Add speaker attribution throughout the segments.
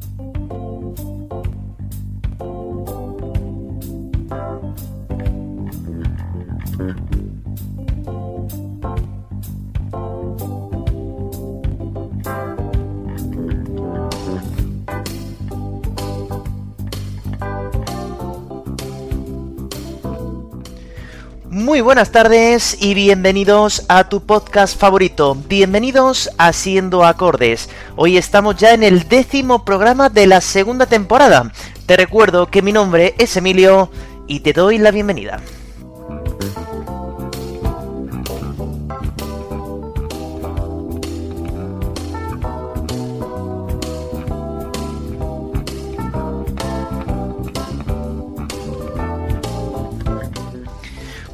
Speaker 1: Thank you. Muy buenas tardes y bienvenidos a tu podcast favorito. Bienvenidos a Siendo Acordes. Hoy estamos ya en el décimo programa de la segunda temporada. Te recuerdo que mi nombre es Emilio y te doy la bienvenida.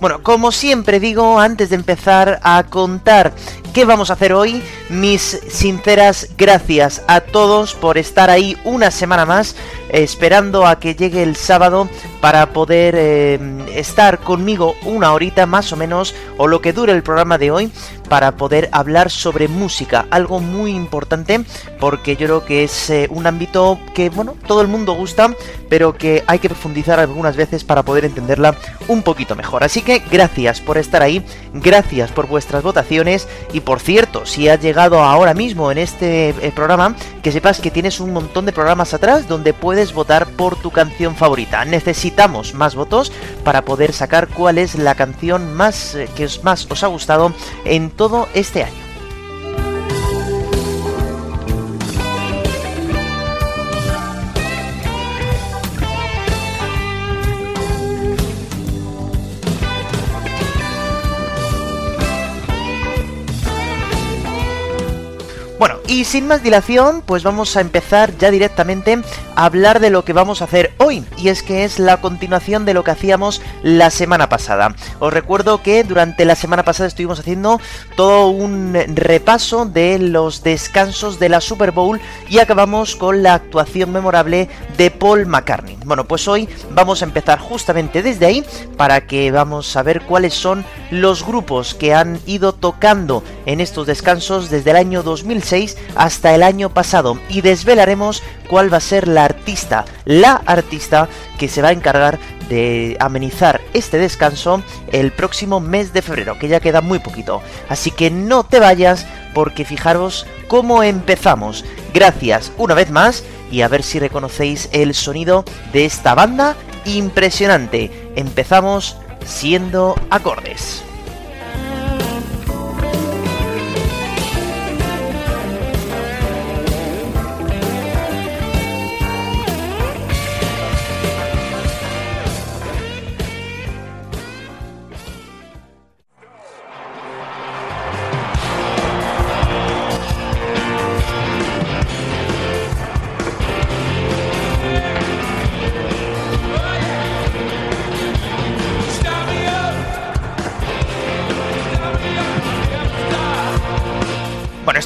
Speaker 1: Bueno, como siempre digo, antes de empezar a contar qué vamos a hacer hoy, mis sinceras gracias a todos por estar ahí una semana más, esperando a que llegue el sábado para poder eh, estar conmigo una horita más o menos, o lo que dure el programa de hoy, para poder hablar sobre música, algo muy importante porque yo creo que es eh, un ámbito que, bueno, todo el mundo gusta, pero que hay que profundizar algunas veces para poder entenderla un poquito mejor. Así que gracias por estar ahí, gracias por vuestras votaciones y por cierto, si has llegado ahora mismo en este eh, programa, que sepas que tienes un montón de programas atrás donde puedes votar por tu canción favorita. Necesitamos más votos para poder sacar cuál es la canción más eh, que más os ha gustado en todo este año. Y sin más dilación, pues vamos a empezar ya directamente a hablar de lo que vamos a hacer hoy, y es que es la continuación de lo que hacíamos la semana pasada. Os recuerdo que durante la semana pasada estuvimos haciendo todo un repaso de los descansos de la Super Bowl y acabamos con la actuación memorable de Paul McCartney. Bueno, pues hoy vamos a empezar justamente desde ahí para que vamos a ver cuáles son los grupos que han ido tocando en estos descansos desde el año 2006 hasta el año pasado y desvelaremos cuál va a ser la artista, la artista que se va a encargar de amenizar este descanso el próximo mes de febrero, que ya queda muy poquito. Así que no te vayas porque fijaros cómo empezamos. Gracias una vez más y a ver si reconocéis el sonido de esta banda impresionante. Empezamos siendo acordes.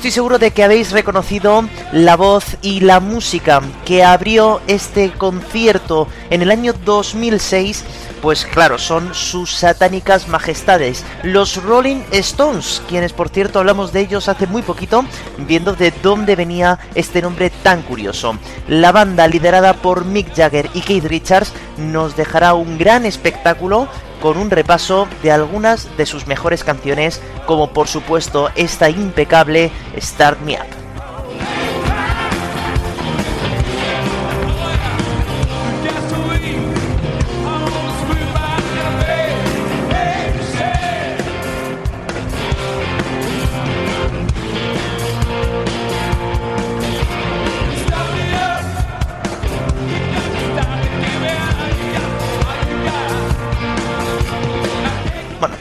Speaker 1: Estoy seguro de que habéis reconocido la voz y la música que abrió este concierto en el año 2006. Pues claro, son sus satánicas majestades, los Rolling Stones, quienes por cierto hablamos de ellos hace muy poquito, viendo de dónde venía este nombre tan curioso. La banda liderada por Mick Jagger y Keith Richards nos dejará un gran espectáculo con un repaso de algunas de sus mejores canciones, como por supuesto esta impecable Start Me Up.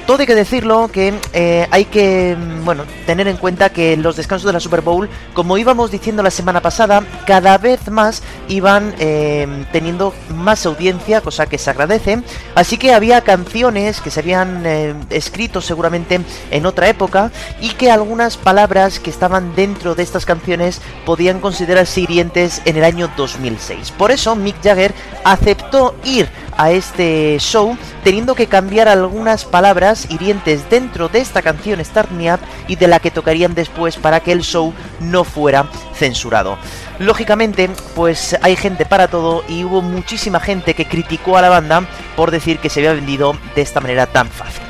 Speaker 1: Todo hay que decirlo que eh, hay que mm, bueno tener en cuenta que los descansos de la Super Bowl, como íbamos diciendo la semana pasada, cada vez más iban em, teniendo más audiencia, cosa que se agradece. Así que había canciones que se habían eh, escrito seguramente en otra época y que algunas palabras que estaban dentro de estas canciones podían considerarse hirientes en el año 2006. Por eso Mick Jagger aceptó ir a este show teniendo que cambiar algunas palabras palabras hirientes dentro de esta canción Start Me Up y de la que tocarían después para que el show no fuera censurado. Lógicamente, pues hay gente para todo y hubo muchísima gente que criticó a la banda por decir que se había vendido de esta manera tan fácil.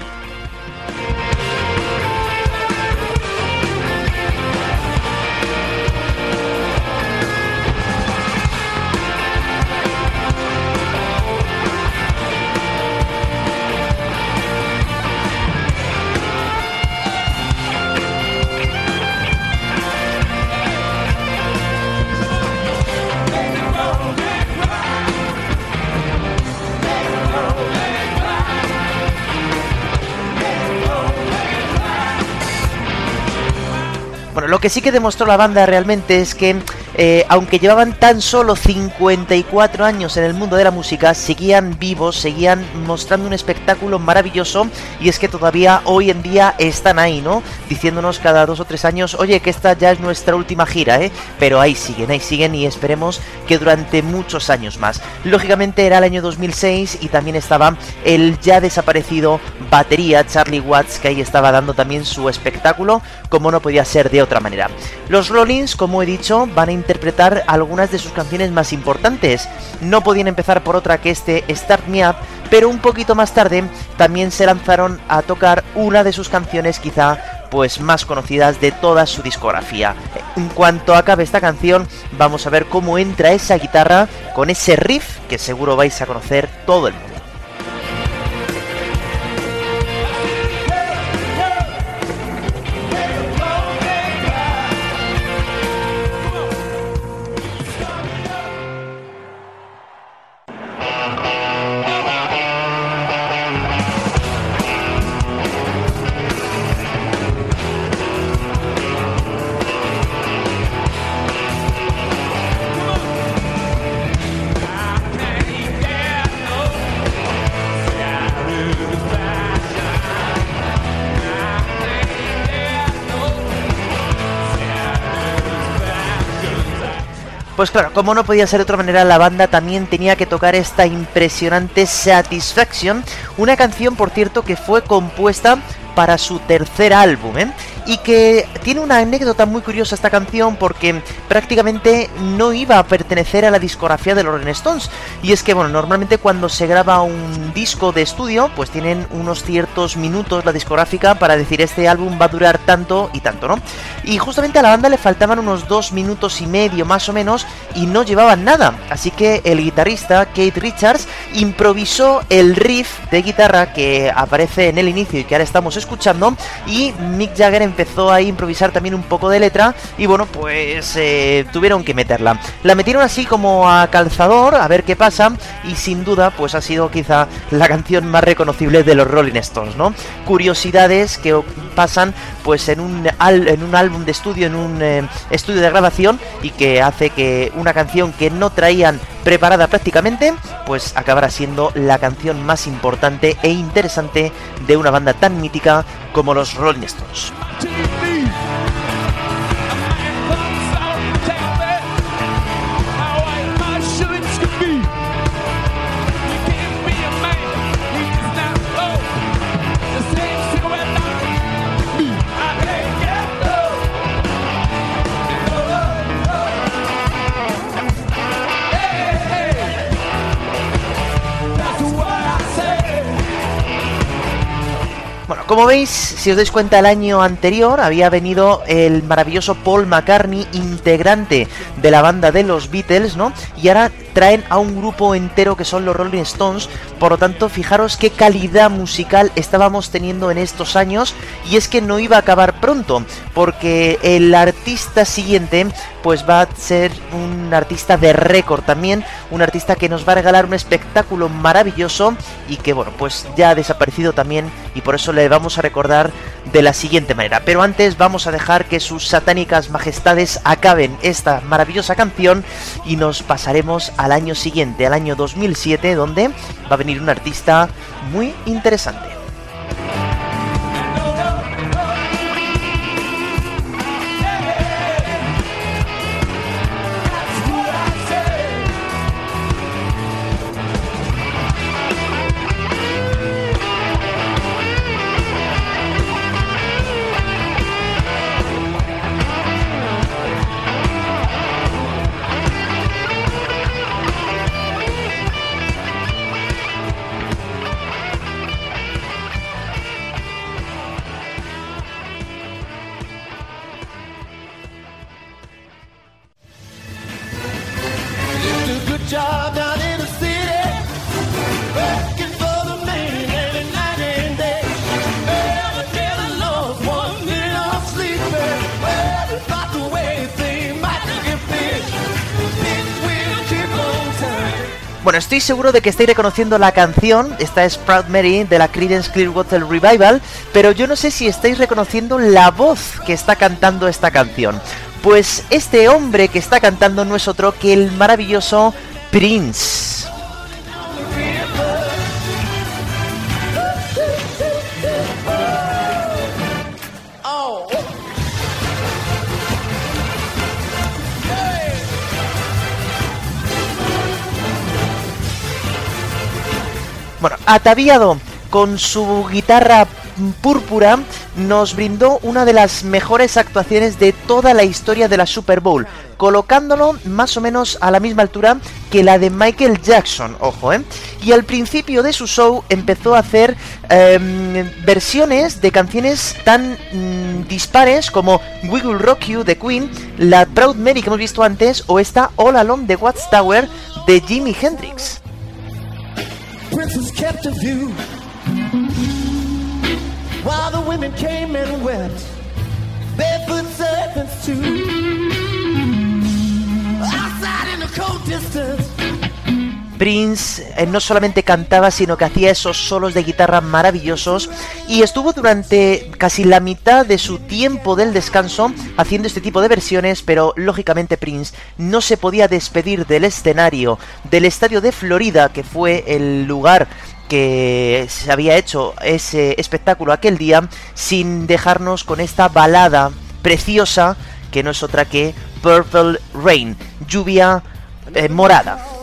Speaker 1: Lo que sí que demostró la banda realmente es que eh, aunque llevaban tan solo 54 años en el mundo de la música, seguían vivos, seguían mostrando un espectáculo maravilloso y es que todavía hoy en día están ahí, ¿no? Diciéndonos cada dos o tres años, oye, que esta ya es nuestra última gira, ¿eh? Pero ahí siguen, ahí siguen y esperemos que durante muchos años más. Lógicamente era el año 2006 y también estaba el ya desaparecido batería Charlie Watts, que ahí estaba dando también su espectáculo, como no podía ser de otra manera. Los Rollins, como he dicho, van a interpretar algunas de sus canciones más importantes. No podían empezar por otra que este Start Me Up, pero un poquito más tarde también se lanzaron a tocar una de sus canciones quizá pues más conocidas de toda su discografía. En cuanto acabe esta canción, vamos a ver cómo entra esa guitarra con ese riff que seguro vais a conocer todo el mundo. Pues claro, como no podía ser de otra manera, la banda también tenía que tocar esta impresionante Satisfaction, una canción, por cierto, que fue compuesta para su tercer álbum, ¿eh? y que tiene una anécdota muy curiosa esta canción porque prácticamente no iba a pertenecer a la discografía de los Rolling Stones. Y es que, bueno, normalmente cuando se graba un disco de estudio, pues tienen unos ciertos minutos la discográfica para decir este álbum va a durar tanto y tanto, ¿no? Y justamente a la banda le faltaban unos dos minutos y medio más o menos y no llevaban nada. Así que el guitarrista, Kate Richards, improvisó el riff de guitarra que aparece en el inicio y que ahora estamos escuchando y Mick Jagger empezó a improvisar también un poco de letra y bueno, pues eh, tuvieron que meterla. La metieron así como a calzador, a ver qué pasa y sin duda pues ha sido quizá la canción más reconocible de los Rolling Stones, ¿no? Curiosidades que pasan pues en un, en un álbum de estudio, en un eh, estudio de grabación y que hace que una canción que no traían preparada prácticamente, pues acabará siendo la canción más importante e interesante de una banda tan mítica como los Rolling Stones. Como veis, si os dais cuenta, el año anterior había venido el maravilloso Paul McCartney, integrante de la banda de los Beatles, ¿no? Y ahora traen a un grupo entero que son los Rolling Stones, por lo tanto, fijaros qué calidad musical estábamos teniendo en estos años, y es que no iba a acabar pronto, porque el artista siguiente, pues va a ser un artista de récord también, un artista que nos va a regalar un espectáculo maravilloso, y que, bueno, pues ya ha desaparecido también, y por eso le vamos a recordar de la siguiente manera. Pero antes vamos a dejar que sus satánicas majestades acaben esta maravillosa canción y nos pasaremos al año siguiente, al año 2007, donde va a venir un artista muy interesante. Estoy seguro de que estáis reconociendo la canción, esta es Proud Mary de la Creedence Clearwater Revival, pero yo no sé si estáis reconociendo la voz que está cantando esta canción. Pues este hombre que está cantando no es otro que el maravilloso Prince. Ataviado con su guitarra púrpura, nos brindó una de las mejores actuaciones de toda la historia de la Super Bowl, colocándolo más o menos a la misma altura que la de Michael Jackson, ojo, ¿eh? Y al principio de su show empezó a hacer em, versiones de canciones tan mm, dispares como We Will Rock You de Queen, la Proud Mary que hemos visto antes o esta All Alone de Watchtower de Jimi Hendrix.
Speaker 2: Prince was kept a view while the women came and wept. Barefoot serpents too. Outside in the cold distance.
Speaker 1: Prince eh, no solamente cantaba, sino que hacía esos solos de guitarra maravillosos y estuvo durante casi la mitad de su tiempo del descanso haciendo este tipo de versiones, pero lógicamente Prince no se podía despedir del escenario del estadio de Florida, que fue el lugar que se había hecho ese espectáculo aquel día, sin dejarnos con esta balada preciosa que no es otra que Purple Rain, lluvia eh, morada.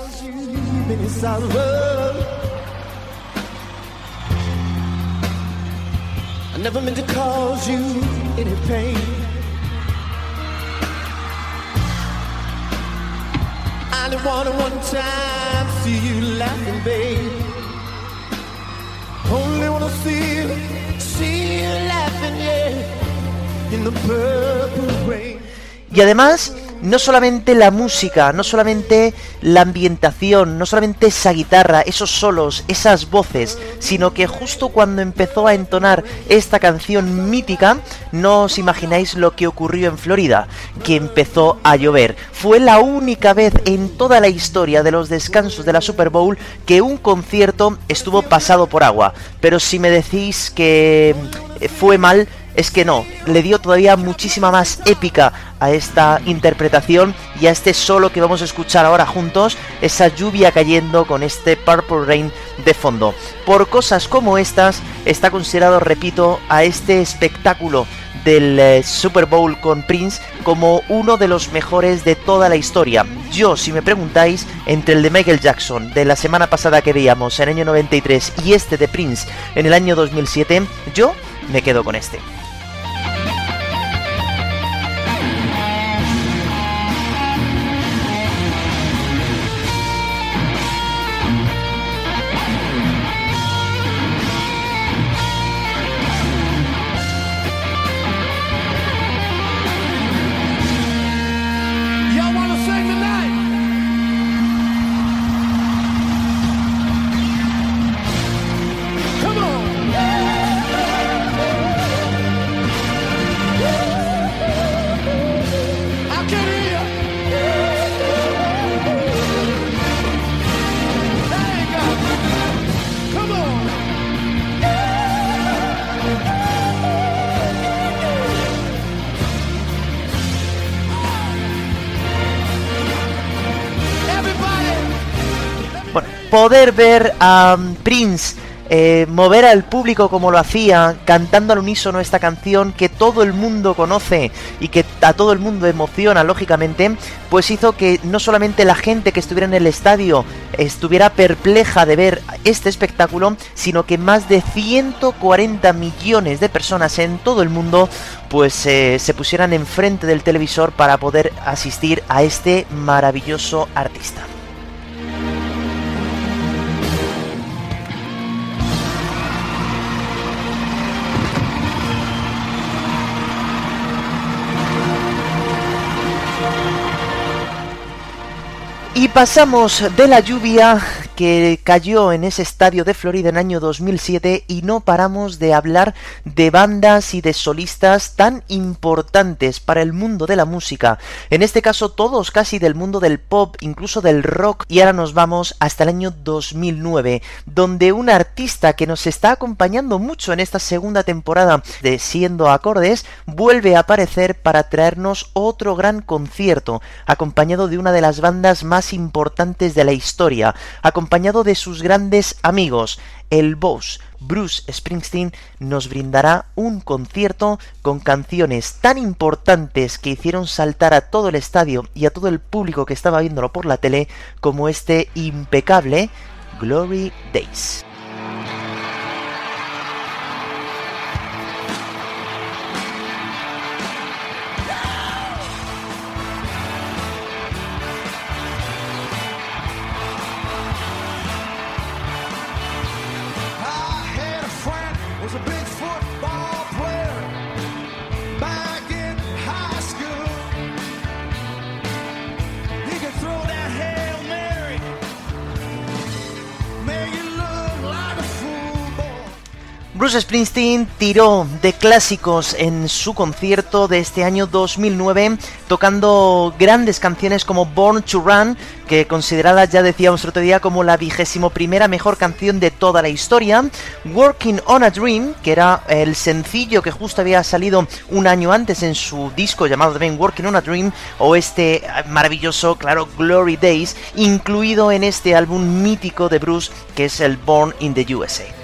Speaker 2: Of love. I never meant to cause you any pain. I only wanted one time see you laughing, babe. Only wanna see you, see you laughing, yeah, in the purple rain.
Speaker 1: Y además, no solamente la música, no solamente la ambientación, no solamente esa guitarra, esos solos, esas voces, sino que justo cuando empezó a entonar esta canción mítica, no os imagináis lo que ocurrió en Florida, que empezó a llover. Fue la única vez en toda la historia de los descansos de la Super Bowl que un concierto estuvo pasado por agua. Pero si me decís que fue mal, es que no, le dio todavía muchísima más épica a esta interpretación y a este solo que vamos a escuchar ahora juntos, esa lluvia cayendo con este Purple Rain de fondo. Por cosas como estas, está considerado, repito, a este espectáculo del eh, Super Bowl con Prince como uno de los mejores de toda la historia. Yo, si me preguntáis, entre el de Michael Jackson de la semana pasada que veíamos en el año 93 y este de Prince en el año 2007, yo me quedo con este. Ver a um, Prince eh, mover al público como lo hacía, cantando al unísono esta canción que todo el mundo conoce y que a todo el mundo emociona, lógicamente, pues hizo que no solamente la gente que estuviera en el estadio estuviera perpleja de ver este espectáculo, sino que más de 140 millones de personas en todo el mundo pues eh, se pusieran enfrente del televisor para poder asistir a este maravilloso artista. Y pasamos de la lluvia que cayó en ese estadio de Florida en año 2007 y no paramos de hablar de bandas y de solistas tan importantes para el mundo de la música. En este caso todos casi del mundo del pop, incluso del rock. Y ahora nos vamos hasta el año 2009, donde un artista que nos está acompañando mucho en esta segunda temporada de Siendo Acordes vuelve a aparecer para traernos otro gran concierto, acompañado de una de las bandas más importantes de la historia, de sus grandes amigos, el boss Bruce Springsteen nos brindará un concierto con canciones tan importantes que hicieron saltar a todo el estadio y a todo el público que estaba viéndolo por la tele como este impecable Glory Days. Bruce Springsteen tiró de clásicos en su concierto de este año 2009, tocando grandes canciones como Born to Run, que considerada, ya decíamos otro día, como la vigésimo primera mejor canción de toda la historia, Working on a Dream, que era el sencillo que justo había salido un año antes en su disco llamado también Working on a Dream, o este maravilloso, claro, Glory Days, incluido en este álbum mítico de Bruce, que es el Born in the USA.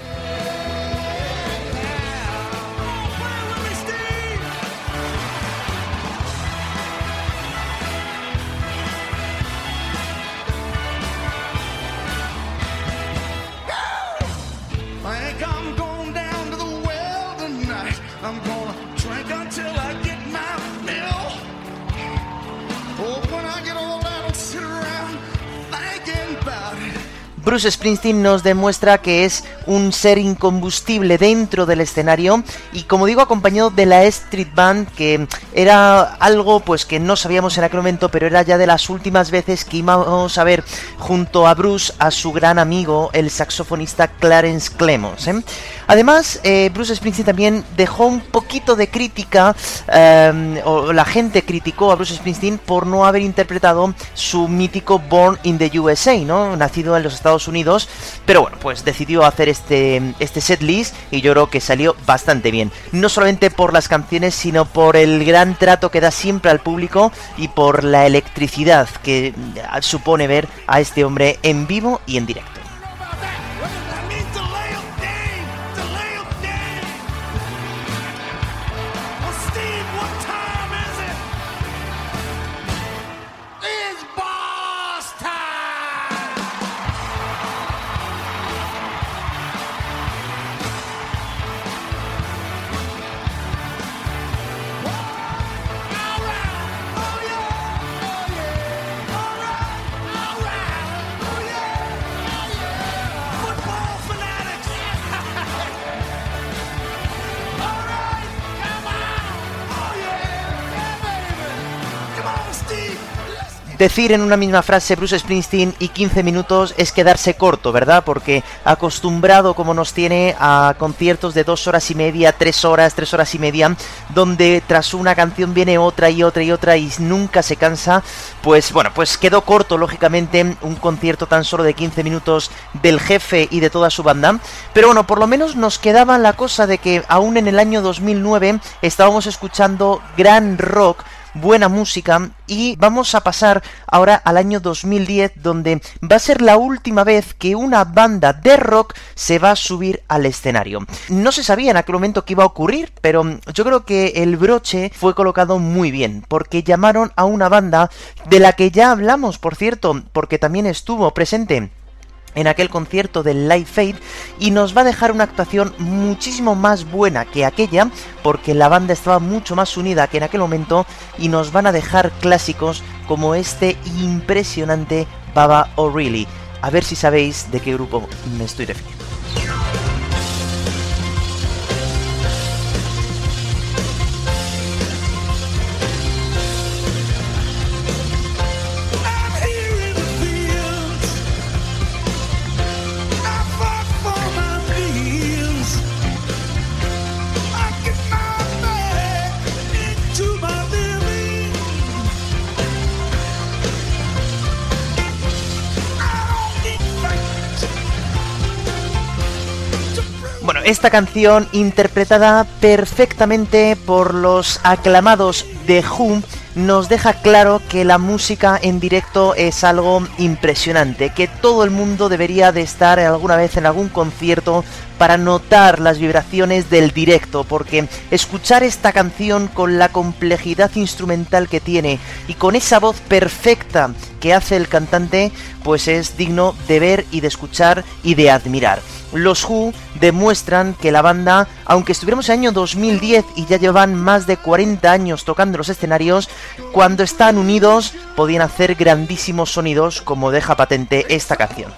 Speaker 1: Bruce Springsteen nos demuestra que es un ser incombustible dentro del escenario y como digo acompañado de la Street Band que era algo pues que no sabíamos en aquel momento pero era ya de las últimas veces que íbamos a ver junto a Bruce a su gran amigo el saxofonista Clarence Clemons. ¿eh? Además eh, Bruce Springsteen también dejó un poquito de crítica eh, o la gente criticó a Bruce Springsteen por no haber interpretado su mítico Born in the USA, ¿no? Nacido en los Estados Unidos, pero bueno, pues decidió hacer este, este set list y yo creo que salió bastante bien. No solamente por las canciones, sino por el gran trato que da siempre al público y por la electricidad que eh, supone ver a este hombre en vivo y en directo. Decir en una misma frase Bruce Springsteen y 15 minutos es quedarse corto, ¿verdad? Porque acostumbrado como nos tiene a conciertos de dos horas y media, tres horas, tres horas y media, donde tras una canción viene otra y otra y otra y nunca se cansa, pues bueno, pues quedó corto lógicamente un concierto tan solo de 15 minutos del jefe y de toda su banda, pero bueno, por lo menos nos quedaba la cosa de que aún en el año 2009 estábamos escuchando gran rock, buena música y vamos a pasar ahora al año 2010 donde va a ser la última vez que una banda de rock se va a subir al escenario. No se sabía en aquel momento que iba a ocurrir, pero yo creo que el broche fue colocado muy bien porque llamaron a una banda de la que ya hablamos, por cierto, porque también estuvo presente en aquel concierto del Live Fade y nos va a dejar una actuación muchísimo más buena que aquella porque la banda estaba mucho más unida que en aquel momento y nos van a dejar clásicos como este impresionante Baba O'Reilly. A ver si sabéis de qué grupo me estoy refiriendo. Esta canción interpretada perfectamente por los aclamados The Who nos deja claro que la música en directo es algo impresionante, que todo el mundo debería de estar alguna vez en algún concierto para notar las vibraciones del directo, porque escuchar esta canción con la complejidad instrumental que tiene y con esa voz perfecta que hace el cantante, pues es digno de ver y de escuchar y de admirar. Los Who demuestran que la banda, aunque estuviéramos en el año 2010 y ya llevan más de 40 años tocando los escenarios, cuando están unidos podían hacer grandísimos sonidos como deja patente esta canción.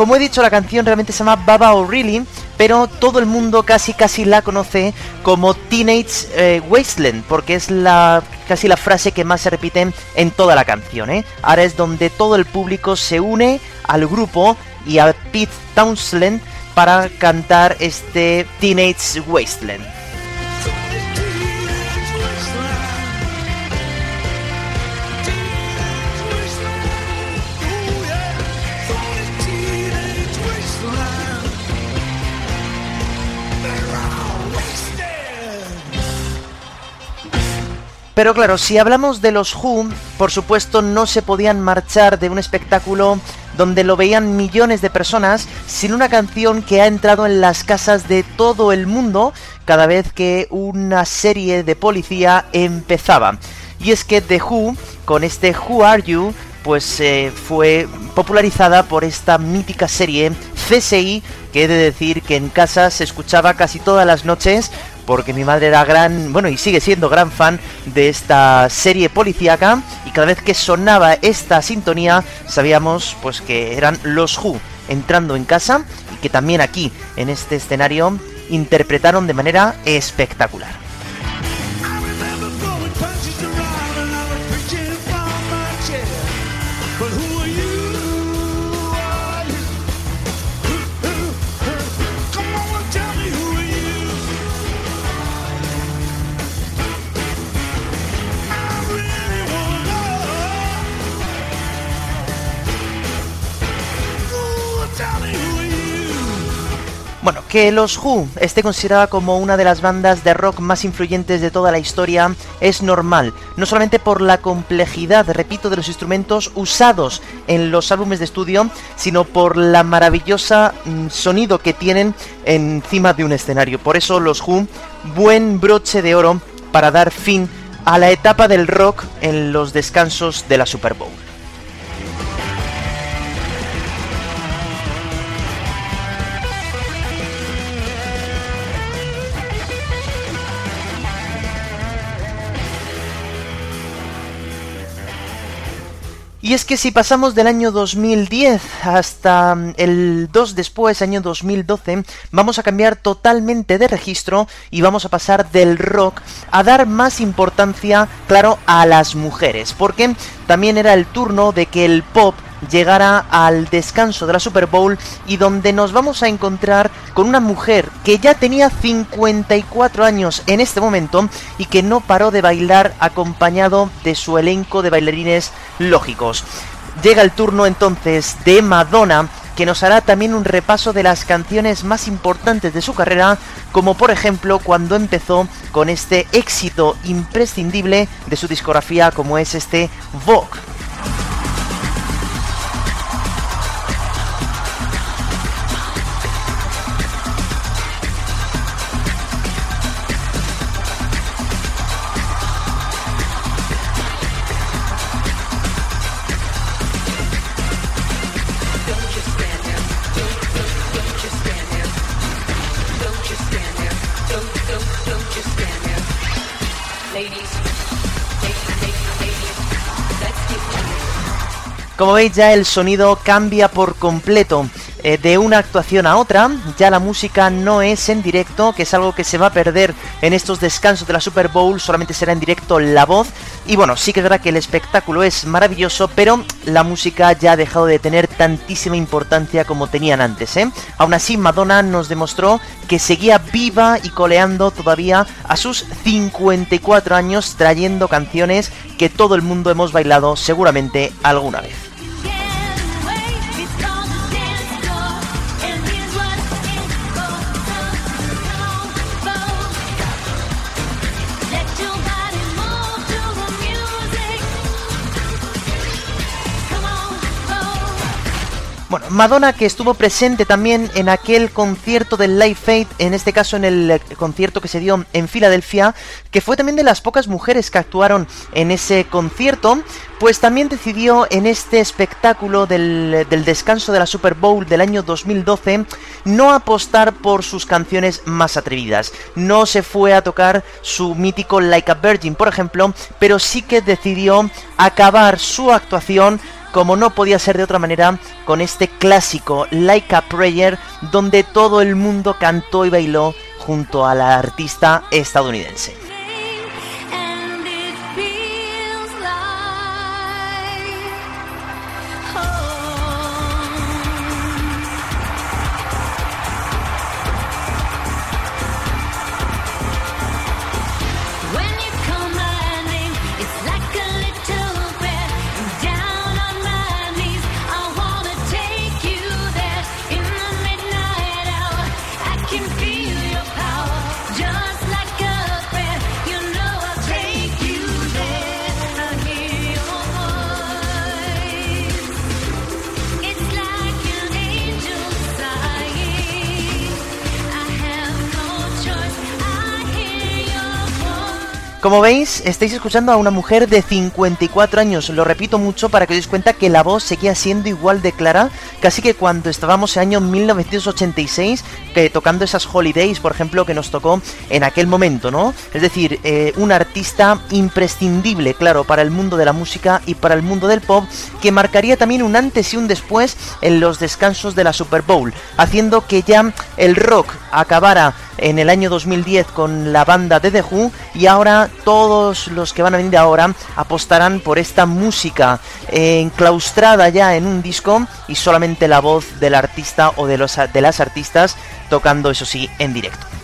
Speaker 1: Como he dicho, la canción realmente se llama Baba O'Reilly, pero todo el mundo casi casi la conoce como Teenage eh, Wasteland, porque es la casi la frase que más se repite en toda la canción. ¿eh? Ahora es donde todo el público se une al grupo y a Pete Townshend para cantar este Teenage Wasteland. Pero claro, si hablamos de los Who, por supuesto no se podían marchar de un espectáculo donde lo veían millones de personas sin una canción que ha entrado en las casas de todo el mundo cada vez que una serie de policía empezaba. Y es que The Who, con este Who Are You, pues eh, fue popularizada por esta mítica serie CSI, que he de decir que en casa se escuchaba casi todas las noches porque mi madre era gran, bueno, y sigue siendo gran fan de esta serie policíaca y cada vez que sonaba esta sintonía sabíamos pues que eran los Who entrando en casa y que también aquí en este escenario interpretaron de manera espectacular. Bueno, que los Who esté considerada como una de las bandas de rock más influyentes de toda la historia es normal, no solamente por la complejidad, repito, de los instrumentos usados en los álbumes de estudio, sino por la maravillosa mm, sonido que tienen encima de un escenario. Por eso los Who, buen broche de oro para dar fin a la etapa del rock en los descansos de la Super Bowl. Y es que si pasamos del año 2010 hasta mm, el 2 después, año 2012, vamos a cambiar totalmente de registro y vamos a pasar del rock a dar más importancia, claro, a las mujeres, porque también era el turno de que el pop llegara al descanso de la Super Bowl y donde nos vamos a encontrar con una mujer que ya tenía 54 años en este momento y que no paró de bailar acompañado de su elenco de bailarines lógicos. Llega el turno entonces de Madonna que nos hará también un repaso de las canciones más importantes de su carrera, como por ejemplo cuando empezó con este éxito imprescindible de su discografía como es este Vogue. Como veis ya el sonido cambia por completo. eh, de una actuación a otra, ya la música no es en directo, que es algo que se va a perder en estos descansos de la Super Bowl, solamente será en directo la voz. Y bueno, sí que es verdad que el espectáculo es maravilloso, pero la música ya ha dejado de tener tantísima importancia como tenían antes. ¿eh? Aún así, Madonna nos demostró que seguía viva y coleando todavía a sus 54 años, trayendo canciones que todo el mundo hemos bailado seguramente alguna vez. Madonna que estuvo presente también en aquel concierto del Live Fate, en este caso en el eh, concierto que se dio en Filadelfia, que fue también de las pocas mujeres que actuaron en ese concierto, pues también decidió en este espectáculo del, del descanso de la Super Bowl del año 2012 no apostar por sus canciones más atrevidas. No se fue a tocar su mítico Like a Virgin, por ejemplo, pero sí que decidió acabar su actuación como no podía ser de otra manera, con este clásico Like a Prayer, donde todo el mundo cantó y bailó junto a la artista estadounidense. Como veis, estáis escuchando a una mujer de 54 años. Lo repito mucho para que os deis cuenta que la voz seguía siendo igual de clara, casi que cuando estábamos en año 1986, que tocando esas holidays, por ejemplo, que nos tocó en aquel momento, ¿no? Es decir, eh, un artista imprescindible, claro, para el mundo de la música y para el mundo del pop, que marcaría también un antes y un después en los descansos de la Super Bowl, haciendo que ya el rock acabara en el año 2010 con la banda de The Who y ahora todos los que van a venir ahora apostarán por esta música enclaustrada ya en un disco y solamente la voz del artista o de, los, de las artistas tocando eso sí en directo.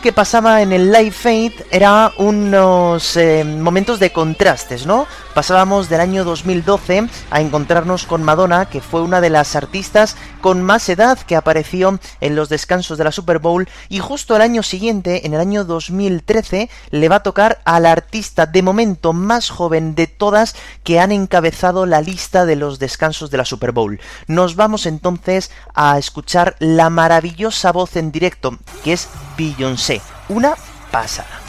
Speaker 1: Que pasaba en el Live Fate, era unos eh, momentos de contrastes, ¿no? Pasábamos del año 2012 a encontrarnos con Madonna, que fue una de las artistas con más edad que apareció en los descansos de la Super Bowl, y justo el año siguiente, en el año 2013, le va a tocar a la artista de momento más joven de todas que han encabezado la lista de los descansos de la Super Bowl. Nos vamos entonces a escuchar la maravillosa voz en directo, que es Beyoncé, una pasada.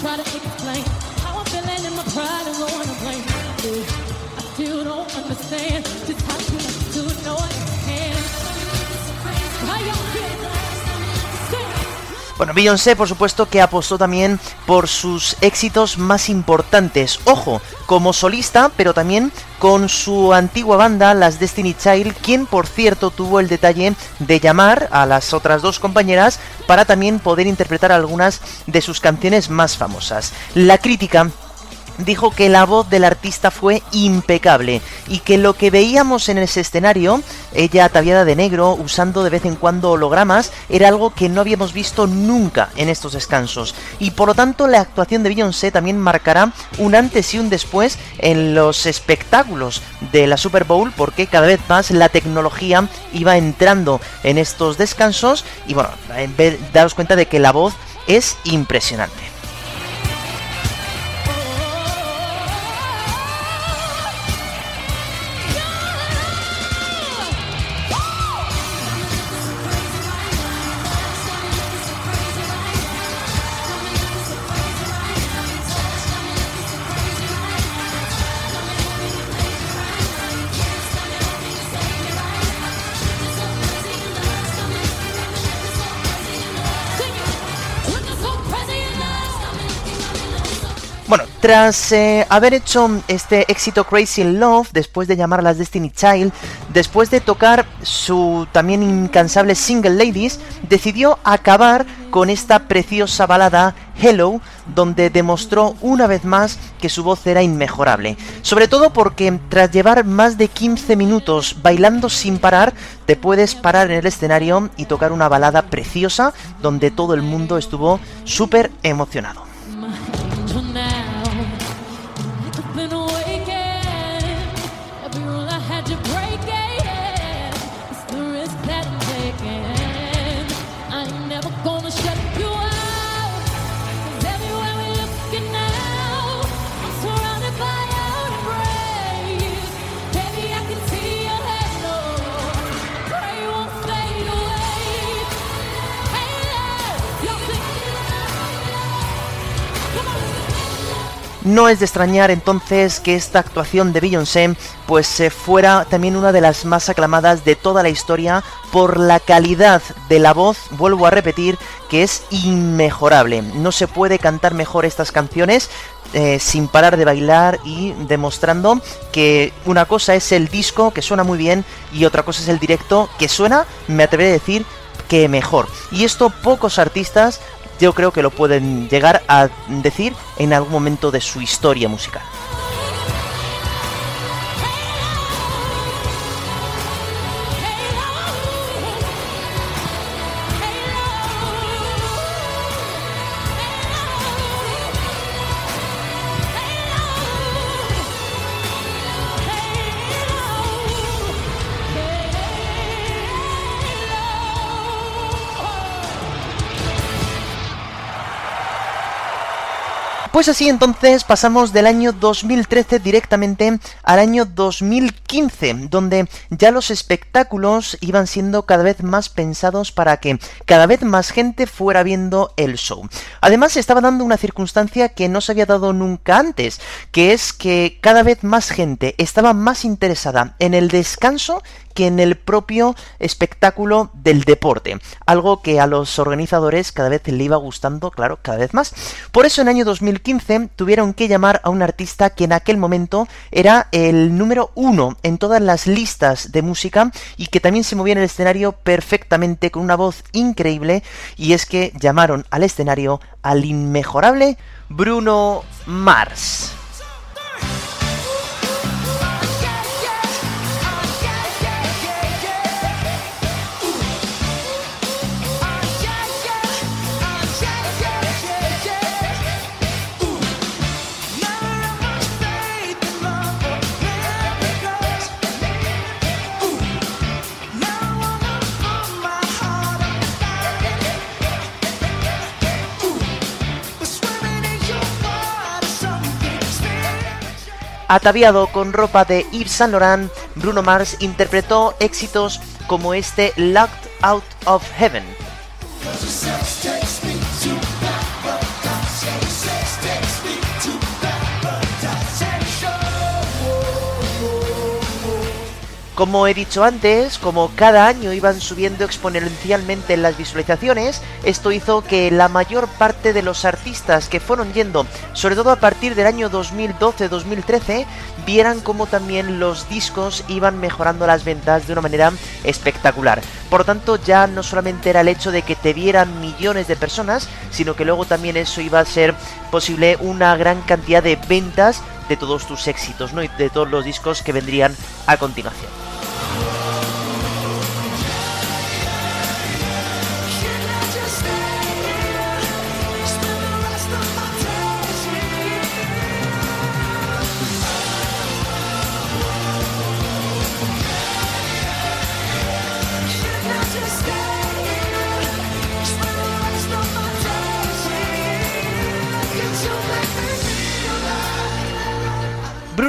Speaker 3: Try to explain.
Speaker 1: Bueno, Beyoncé, por supuesto, que apostó también por sus éxitos más importantes. Ojo, como solista, pero también con su antigua banda, las Destiny Child, quien por cierto tuvo el detalle de llamar a las otras dos compañeras para también poder interpretar algunas de sus canciones más famosas. La crítica dijo que la voz del artista fue impecable y que lo que veíamos en ese escenario, ella ataviada de negro, usando de vez en cuando hologramas, era algo que no habíamos visto nunca en estos descansos. Y por lo tanto la actuación de Beyoncé también marcará un antes y un después en los espectáculos de la Super Bowl porque cada vez más la tecnología iba entrando en estos descansos y bueno, en vez, daros cuenta de que la voz es impresionante. Bueno, tras eh, haber hecho este éxito Crazy Love, después de llamarlas Destiny Child, después de tocar su también incansable single Ladies, decidió acabar con esta preciosa balada Hello, donde demostró una vez más que su voz era inmejorable. Sobre todo porque tras llevar más de 15 minutos bailando sin parar, te puedes parar en el escenario y tocar una balada preciosa donde todo el mundo estuvo súper emocionado. No es de extrañar entonces que esta actuación de Beyoncé pues se fuera también una de las más aclamadas de toda la historia por la calidad de la voz, vuelvo a repetir, que es inmejorable. No se puede cantar mejor estas canciones eh, sin parar de bailar y demostrando que una cosa es el disco que suena muy bien y otra cosa es el directo que suena, me atreveré a decir, que mejor. Y esto pocos artistas yo creo que lo pueden llegar a decir en algún momento de su historia musical. Pues así entonces pasamos del año 2013 directamente al año 2015, donde ya los espectáculos iban siendo cada vez más pensados para que cada vez más gente fuera viendo el show. Además se estaba dando una circunstancia que no se había dado nunca antes, que es que cada vez más gente estaba más interesada en el descanso que en el propio espectáculo del deporte. Algo que a los organizadores cada vez le iba gustando, claro, cada vez más. Por eso en el año 2015 tuvieron que llamar a un artista que en aquel momento era el número uno en todas las listas de música y que también se movía en el escenario perfectamente con una voz increíble y es que llamaron al escenario al inmejorable Bruno Mars. Ataviado con ropa de Yves Saint Laurent, Bruno Mars interpretó éxitos como este Locked Out of Heaven. Como he dicho antes, como cada año iban subiendo exponencialmente las visualizaciones, esto hizo que la mayor parte de los artistas que fueron yendo, sobre todo a partir del año 2012-2013, vieran como también los discos iban mejorando las ventas de una manera espectacular. Por lo tanto, ya no solamente era el hecho de que te vieran millones de personas, sino que luego también eso iba a ser posible una gran cantidad de ventas de todos tus éxitos, ¿no? Y de todos los discos que vendrían a continuación.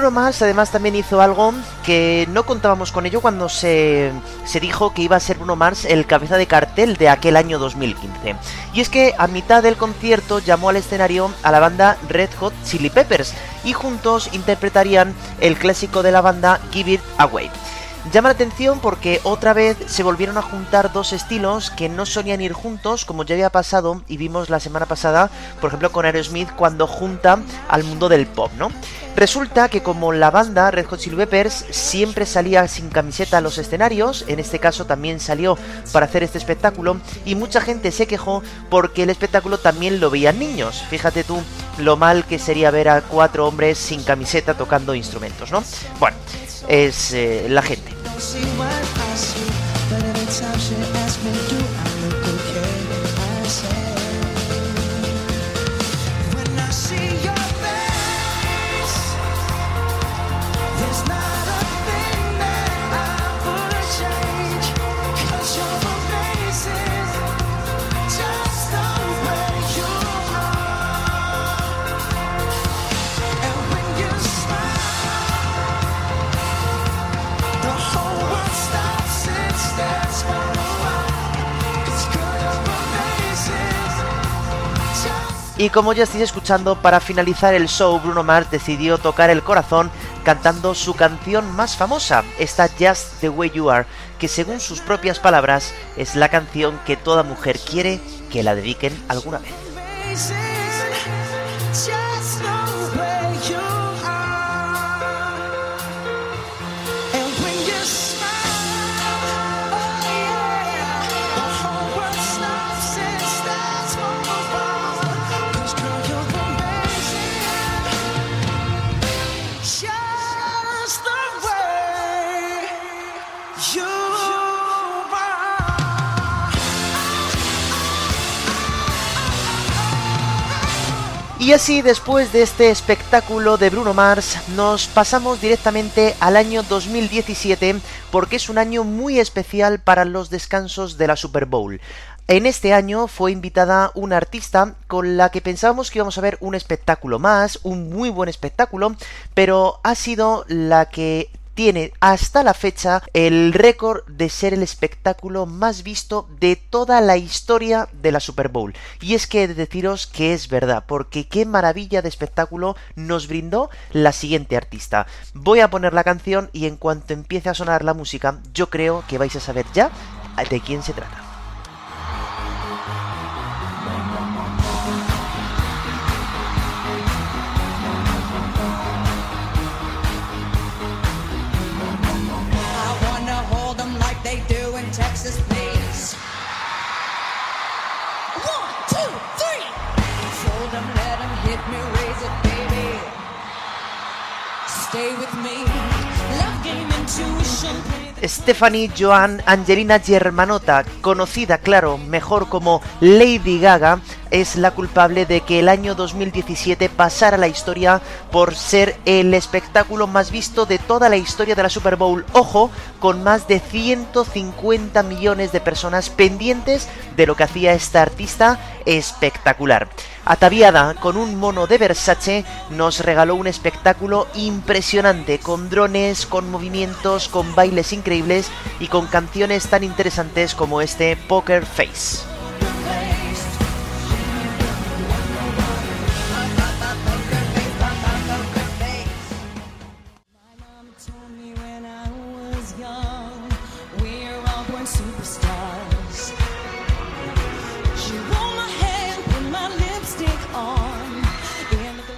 Speaker 1: Bruno Mars además también hizo algo que no contábamos con ello cuando se, se, dijo que iba a ser Bruno Mars el cabeza de cartel de aquel año 2015. Y es que a mitad del concierto llamó al escenario a la banda Red Hot Chili Peppers y juntos interpretarían el clásico de la banda Give It Away. Llama la atención porque otra vez se volvieron a juntar dos estilos que no solían ir juntos, como ya había pasado y vimos la semana pasada, por ejemplo, con Aerosmith cuando junta al mundo del pop, ¿no? Resulta que como la banda Red Hot Chili Peppers siempre salía sin camiseta a los escenarios, en este caso también salió para hacer este espectáculo y mucha gente se quejó porque el espectáculo también lo veían niños. Fíjate tú lo mal que sería ver a cuatro hombres sin camiseta tocando instrumentos, ¿no? Bueno, es eh, la gente. Y como ya estáis escuchando, para finalizar el show, Bruno Mars decidió tocar el corazón cantando su canción más famosa, esta Just the Way You Are, que según sus propias palabras es la canción que toda mujer quiere que la dediquen alguna vez. Y así, después de este espectáculo de Bruno Mars, nos pasamos directamente al año 2017 porque es un año muy especial para los descansos de la Super Bowl. En este año fue invitada una artista con la que pensábamos que íbamos a ver un espectáculo más, un muy buen espectáculo, pero ha sido la que tiene hasta la fecha el récord de ser el espectáculo más visto de toda la historia de la Super Bowl. Y es que he de deciros que es verdad, porque qué maravilla de espectáculo nos brindó la siguiente artista. Voy a poner la canción y en cuanto empiece a sonar la música, yo creo que vais a saber ya de quién se trata. Stephanie Joan Angelina Germanota, conocida, claro, mejor como Lady Gaga, es la culpable de que el año 2017 pasara la historia por ser el espectáculo más visto de toda la historia de la Super Bowl. Ojo, con más de 150 millones de personas pendientes de lo que hacía esta artista espectacular. Ataviada con un mono de Versace, nos regaló un espectáculo impresionante, con drones, con movimientos, con bailes increíbles y con canciones tan interesantes como este Poker Face.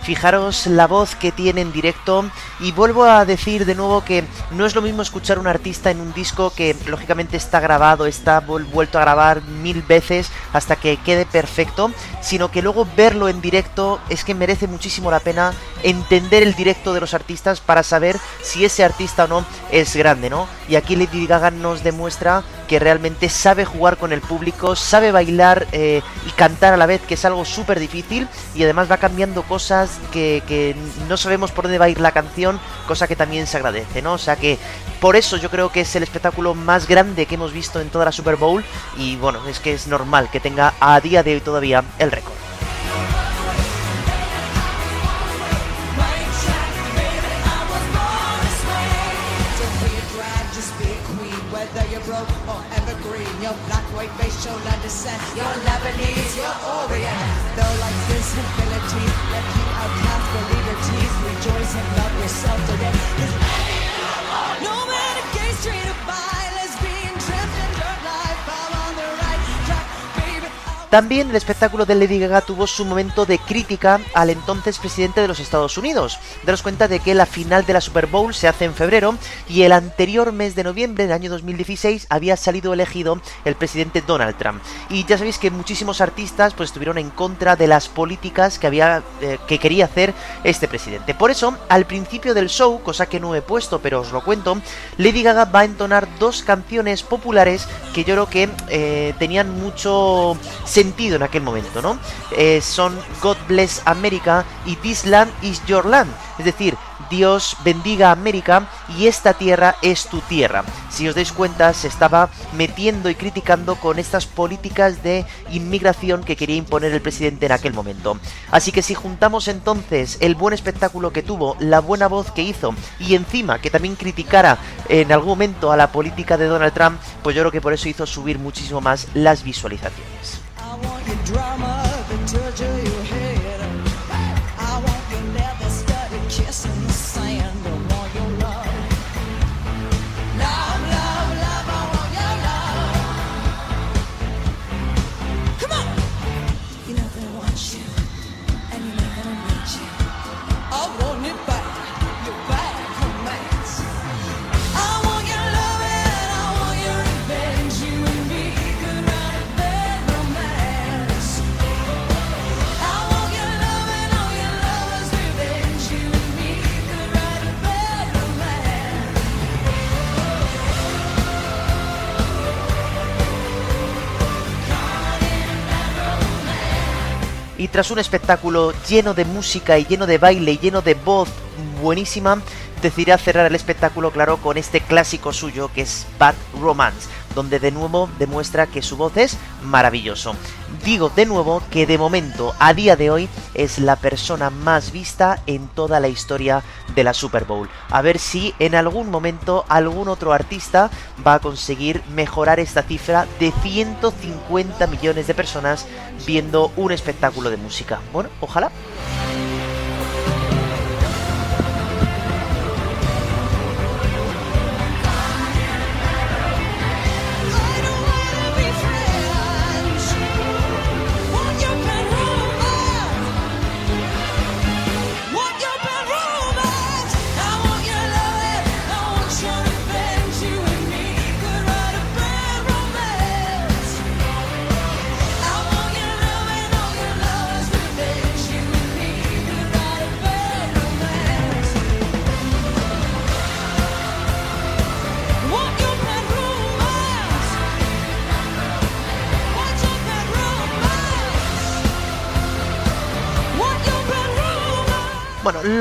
Speaker 1: Fijaros la voz que tiene en directo y vuelvo a decir de nuevo que no es lo mismo escuchar un artista en un disco que lógicamente está grabado, está vuel- vuelto a grabar mil veces hasta que quede perfecto, sino que luego verlo en directo es que merece muchísimo la pena entender el directo de los artistas para saber si ese artista o no es grande, ¿no? Y aquí Lady Gaga nos demuestra que realmente sabe jugar con el público, sabe bailar eh, y cantar a la vez, que es algo súper difícil, y además va cambiando cosas que, no sabemos por dónde va a ir la canción, cosa que también se agradece, ¿no? O sea que por eso yo creo que es el espectáculo más grande que hemos visto en toda la Super Bowl, y bueno, es que es normal que tenga a día de hoy todavía el récord.
Speaker 4: Be a drag, just be a
Speaker 1: También el espectáculo de Lady Gaga tuvo su momento de crítica al entonces presidente de los Estados Unidos. Daros cuenta de que la final de la Super Bowl se hace en febrero y el anterior mes de noviembre del año 2016 había salido elegido el presidente Donald Trump. Y ya sabéis que muchísimos artistas pues estuvieron en contra de las políticas que había eh, que quería hacer este presidente. Por eso, al principio del show, cosa que no he puesto, pero os lo cuento, Lady Gaga va a entonar dos canciones populares que yo creo que eh, tenían mucho sentido en aquel momento, ¿no? Eh, son God Bless America y This Land is Your Land, es decir, Dios bendiga América y esta tierra es tu tierra. Si os dais cuenta, se estaba metiendo y criticando con estas políticas de inmigración que quería imponer el presidente en aquel momento. Así que si juntamos entonces el buen espectáculo que tuvo, la buena voz que hizo y encima que también criticara en algún momento a la política de Donald Trump, pues yo creo que por eso hizo subir muchísimo más las visualizaciones.
Speaker 4: drama, the
Speaker 1: torture tras un espectáculo lleno de música y lleno de baile y lleno de voz buenísima, decidirá cerrar el espectáculo, claro, con este clásico suyo que es Bad Romance, donde de nuevo demuestra que su voz es maravilloso. Digo de nuevo que de momento, a día de hoy, es la persona más vista en toda la historia de la Super Bowl. A ver si en algún momento algún otro artista va a conseguir mejorar esta cifra de 150 millones de personas viendo un espectáculo de música. Bueno, ojalá.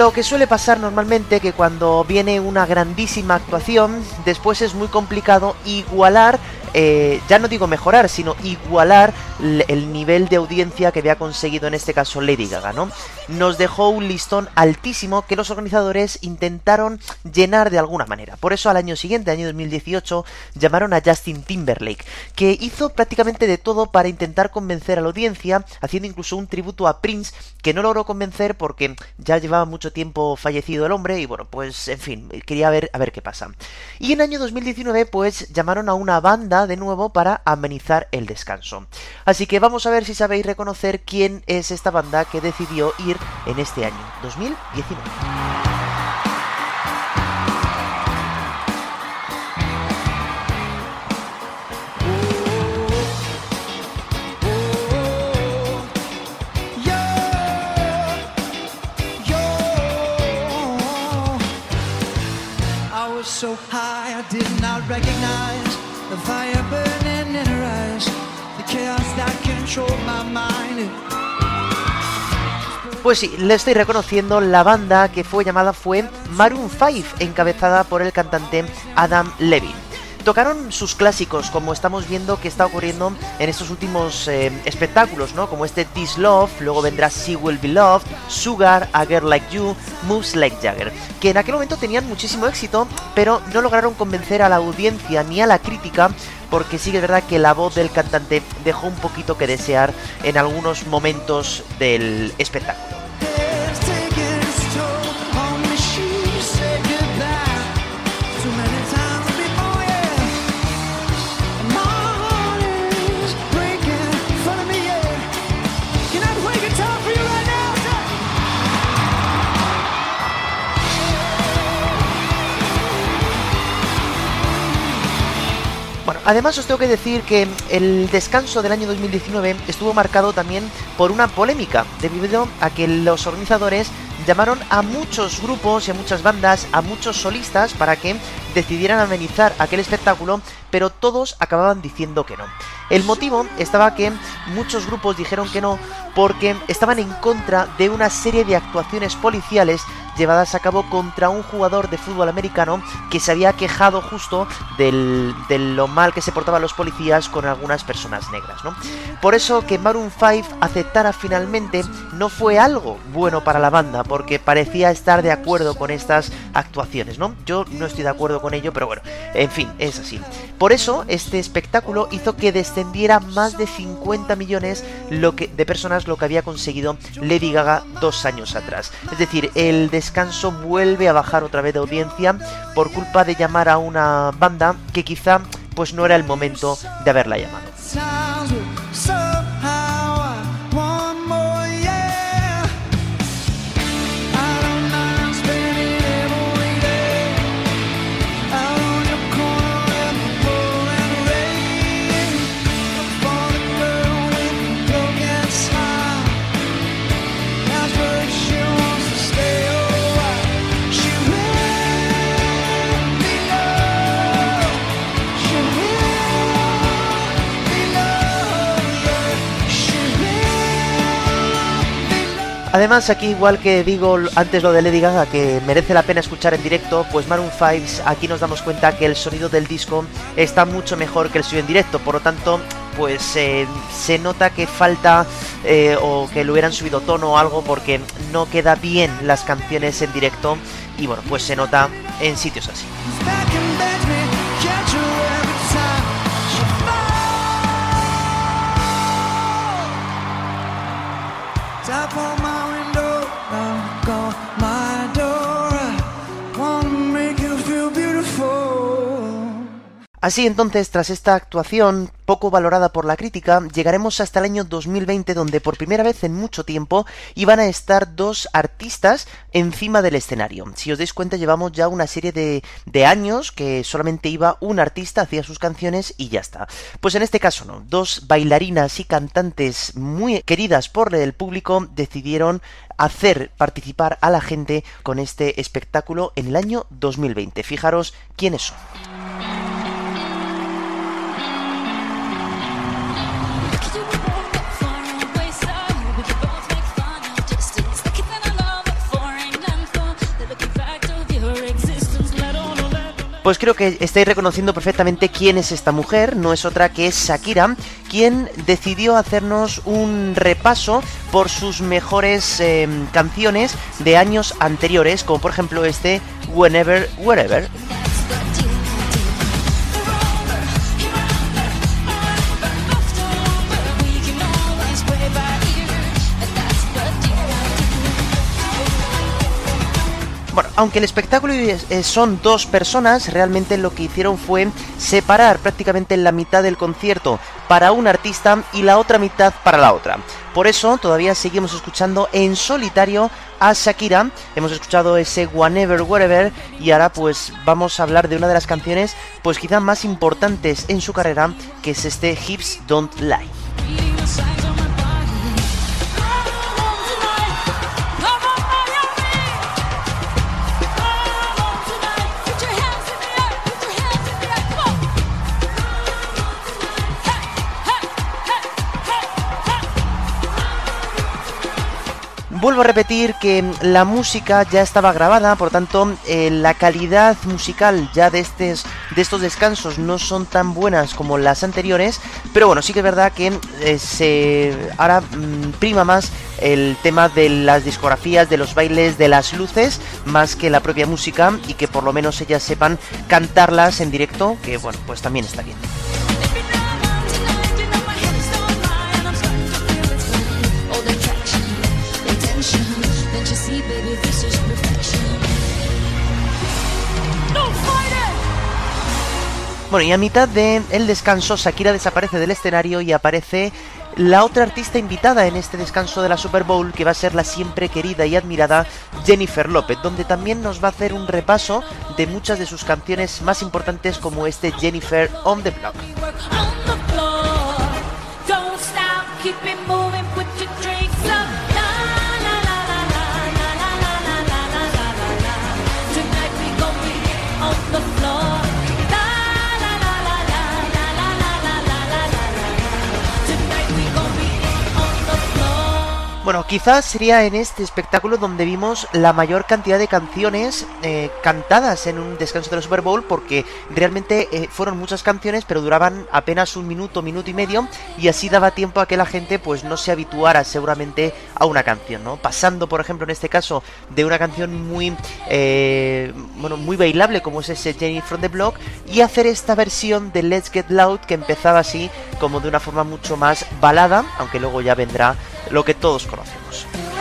Speaker 1: Lo que suele pasar normalmente que cuando viene una grandísima actuación, después es muy complicado igualar, eh, ya no digo mejorar, sino igualar el nivel de audiencia que había conseguido en este caso Lady Gaga, ¿no? Nos dejó un listón altísimo que los organizadores intentaron llenar de alguna manera. Por eso al año siguiente, año 2018, llamaron a Justin Timberlake, que hizo prácticamente de todo para intentar convencer a la audiencia, haciendo incluso un tributo a Prince, que no logró convencer porque ya llevaba mucho tiempo fallecido el hombre y bueno, pues en fin, quería ver a ver qué pasa. Y en año 2019 pues llamaron a una banda de nuevo para amenizar el descanso. Así que vamos a ver si sabéis reconocer quién es esta banda que decidió ir en este año, 2019.
Speaker 4: I was so
Speaker 1: Pues sí, le estoy reconociendo, la banda que fue llamada fue Maroon 5, encabezada por el cantante Adam Levine. Tocaron sus clásicos, como estamos viendo que está ocurriendo en estos últimos eh, espectáculos, ¿no? Como este This Love, luego vendrá She Will Be Loved, Sugar, A Girl Like You, Moves Like Jagger, que en aquel momento tenían muchísimo éxito, pero no lograron convencer a la audiencia ni a la crítica porque sí que es verdad que la voz del cantante dejó un poquito que desear en algunos momentos del espectáculo. Además os tengo que decir que el descanso del año 2019 estuvo marcado también por una polémica, debido a que los organizadores llamaron a muchos grupos y a muchas bandas, a muchos solistas para que decidieran amenizar aquel espectáculo, pero todos acababan diciendo que no. El motivo estaba que muchos grupos dijeron que no porque estaban en contra de una serie de actuaciones policiales llevadas a cabo contra un jugador de fútbol americano que se había quejado justo del- de lo mal que se portaban los policías con algunas personas negras, ¿no? Por eso que Maroon 5 aceptara finalmente no fue algo bueno para la banda, porque parecía estar de acuerdo con estas actuaciones, ¿no? Yo no estoy de acuerdo con ello, pero bueno, en fin, es así. Por eso, este espectáculo hizo que descendiera más de 50 millones lo que, de personas lo que había conseguido Lady Gaga dos años atrás. Es decir, el descanso vuelve a bajar otra vez de audiencia por culpa de llamar a una banda que quizá pues no era el momento de haberla llamado. Además, aquí igual que digo antes lo de Lady Gaga, que merece la pena escuchar en directo, pues Maroon 5, aquí nos damos cuenta que el sonido del disco está mucho mejor que el suyo en directo, por lo tanto, pues eh, se nota que falta eh, o que le hubieran subido tono o algo porque no queda bien las canciones en directo y bueno, pues se nota en sitios así. Así entonces, tras esta actuación poco valorada por la crítica, llegaremos hasta el año 2020 donde por primera vez en mucho tiempo iban a estar dos artistas encima del escenario. Si os dais cuenta, llevamos ya una serie de, de años que solamente iba un artista, hacía sus canciones y ya está. Pues en este caso no, dos bailarinas y cantantes muy queridas por el público decidieron hacer participar a la gente con este espectáculo en el año 2020. Fijaros quiénes son. Pues creo que estáis reconociendo perfectamente quién es esta mujer, no es otra que es Shakira, quien decidió hacernos un repaso por sus mejores eh, canciones de años anteriores, como por ejemplo este Whenever, Wherever. Aunque el espectáculo es- eh, son dos personas, realmente lo que hicieron fue separar prácticamente la mitad del concierto para un artista y la otra mitad para la otra. Por eso todavía seguimos escuchando en solitario a Shakira. Hemos escuchado ese Whenever Wherever y ahora pues vamos a hablar de una de las canciones pues quizá más importantes en su carrera, que es este Hips Don't Lie. Vuelvo a repetir que la música ya estaba grabada, por tanto eh, la calidad musical ya de, estos descansos no son tan buenas como las anteriores, pero bueno, sí que es verdad que eh, se ahora mm, prima más el tema de las discografías, de los bailes, de las luces, más que la propia música y que por lo menos ellas sepan cantarlas en directo, que bueno, pues también está bien. Bueno, y a mitad del el descanso, Shakira desaparece del escenario y aparece la otra artista invitada en este descanso de la Super Bowl, que va a ser la siempre querida y admirada Jennifer López, donde también nos va a hacer un repaso de muchas de sus canciones más importantes, como este Jennifer on the Block. Bueno, quizás sería en este espectáculo donde vimos la mayor cantidad de canciones eh, cantadas en un descanso de la Super Bowl, porque realmente eh, fueron muchas canciones, pero duraban apenas un minuto, minuto y medio, y así daba tiempo a que la gente pues no se habituara seguramente a una canción, ¿no? Pasando, por ejemplo, en este caso, de una canción muy, eh, bueno, muy bailable como es ese Jenny from the Block, y hacer esta versión de Let's Get Loud que empezaba así, como de una forma mucho más balada, aunque luego ya vendrá lo que todos conocemos.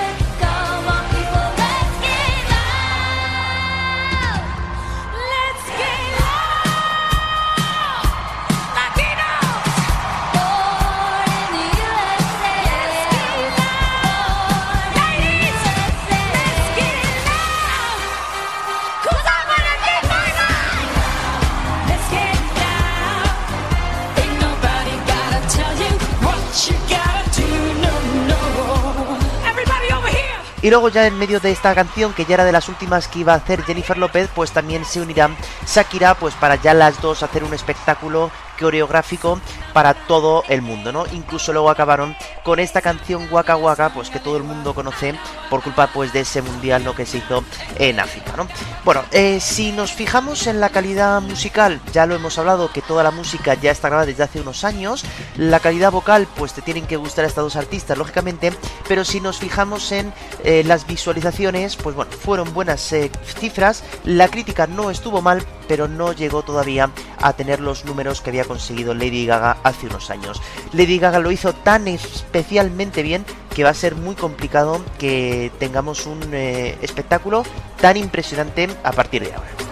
Speaker 1: Y luego ya en medio de esta canción, que ya era de las últimas que iba a hacer Jennifer López, pues también se unirán Shakira, pues para ya las dos hacer un espectáculo coreográfico para todo el mundo, ¿no? Incluso luego acabaron con esta canción Waka Waka, pues que todo el mundo conoce por culpa pues de ese mundial ¿no? que se hizo en África, ¿no? Bueno, eh, si nos fijamos en la calidad musical, ya lo hemos hablado que toda la música ya está grabada desde hace unos años, la calidad vocal pues te tienen que gustar a estos dos artistas, lógicamente, pero si nos fijamos en eh, las visualizaciones, pues bueno, fueron buenas eh, cifras, la crítica no estuvo mal, pero no llegó todavía a tener los números que había conseguido Lady Gaga hace unos años. Lady Gaga lo hizo tan especialmente bien que va a ser muy complicado que tengamos un eh, espectáculo tan impresionante a partir de ahora.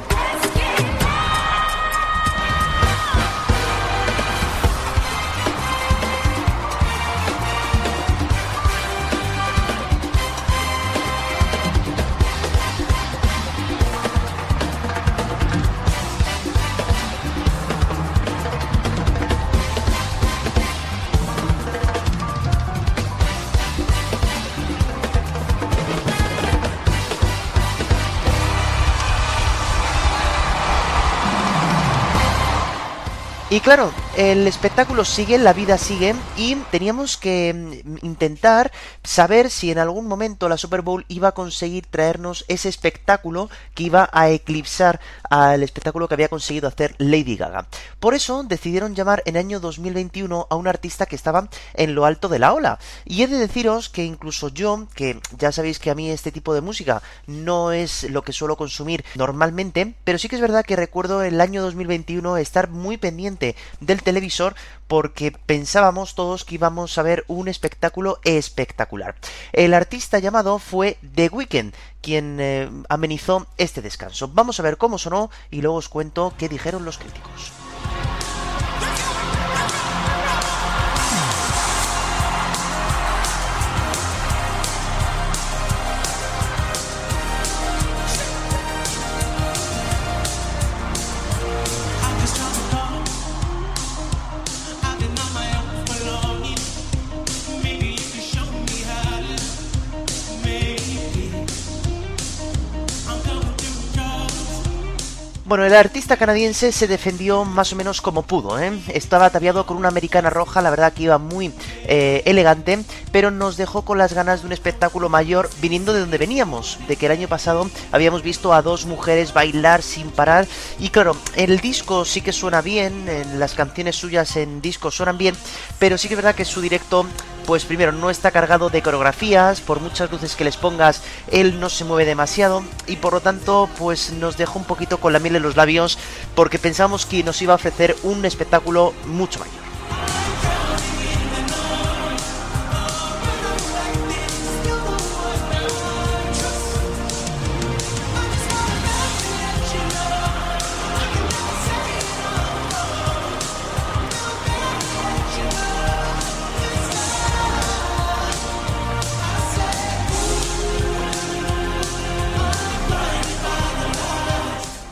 Speaker 1: Y claro, el espectáculo sigue, la vida sigue y teníamos que mm, intentar saber si en algún momento la Super Bowl iba a conseguir traernos ese espectáculo que iba a eclipsar al espectáculo que había conseguido hacer Lady Gaga. Por eso decidieron llamar en año 2021 a un artista que estaba en lo alto de la ola. Y he de deciros que incluso yo, que ya sabéis que a mí este tipo de música no es lo que suelo consumir normalmente, pero sí que es verdad que recuerdo el año 2021 estar muy pendiente del televisor porque pensábamos todos que íbamos a ver un espectáculo espectacular. El artista llamado fue The Weeknd, quien eh, amenizó este descanso. Vamos a ver cómo sonó y luego os cuento qué dijeron los críticos. Bueno, el artista canadiense se defendió más o menos como pudo, ¿eh? Estaba ataviado con una americana roja, la verdad que iba muy eh, elegante, pero nos dejó con las ganas de un espectáculo mayor viniendo de donde veníamos, de que el año pasado habíamos visto a dos mujeres bailar sin parar y claro, el disco sí que suena bien, en las canciones suyas en disco suenan bien, pero sí que es verdad que su directo pues primero no está cargado de coreografías, por muchas luces que les pongas, él no se mueve demasiado y por lo tanto pues nos dejó un poquito con la miel en los labios porque pensamos que nos iba a ofrecer un espectáculo mucho mayor.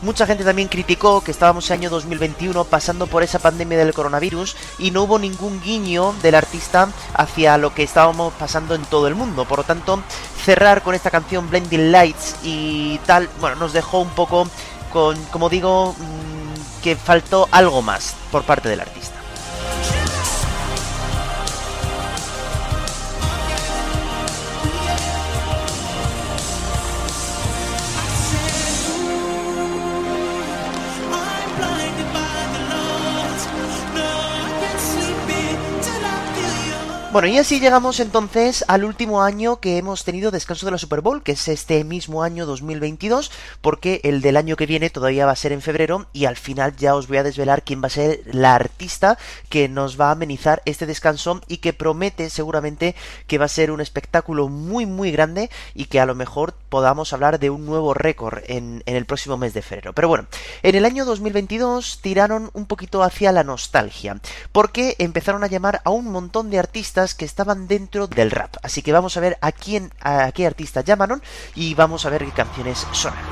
Speaker 1: Mucha gente también criticó que estábamos en año 2021 pasando por esa pandemia del coronavirus y no hubo ningún guiño del artista hacia lo que estábamos pasando en todo el mundo. Por lo tanto, cerrar con esta canción Blending Lights y tal, bueno, nos dejó un poco con, como digo, mm, que faltó algo más por parte del artista. Bueno, y así llegamos entonces al último año que hemos tenido descanso de la Super Bowl, que es este mismo año 2022, porque el del año que viene todavía va a ser en febrero y al final ya os voy a desvelar quién va a ser la artista que nos va a amenizar este descanso y que promete seguramente que va a ser un espectáculo muy muy grande y que a lo mejor podamos hablar de un nuevo récord en, en el próximo mes de febrero. Pero bueno, en el año 2022 tiraron un poquito hacia la nostalgia, porque empezaron a llamar a un montón de artistas que estaban dentro del rap. Así que vamos a ver a quién, a qué artista llamaron y vamos a ver qué canciones sonan.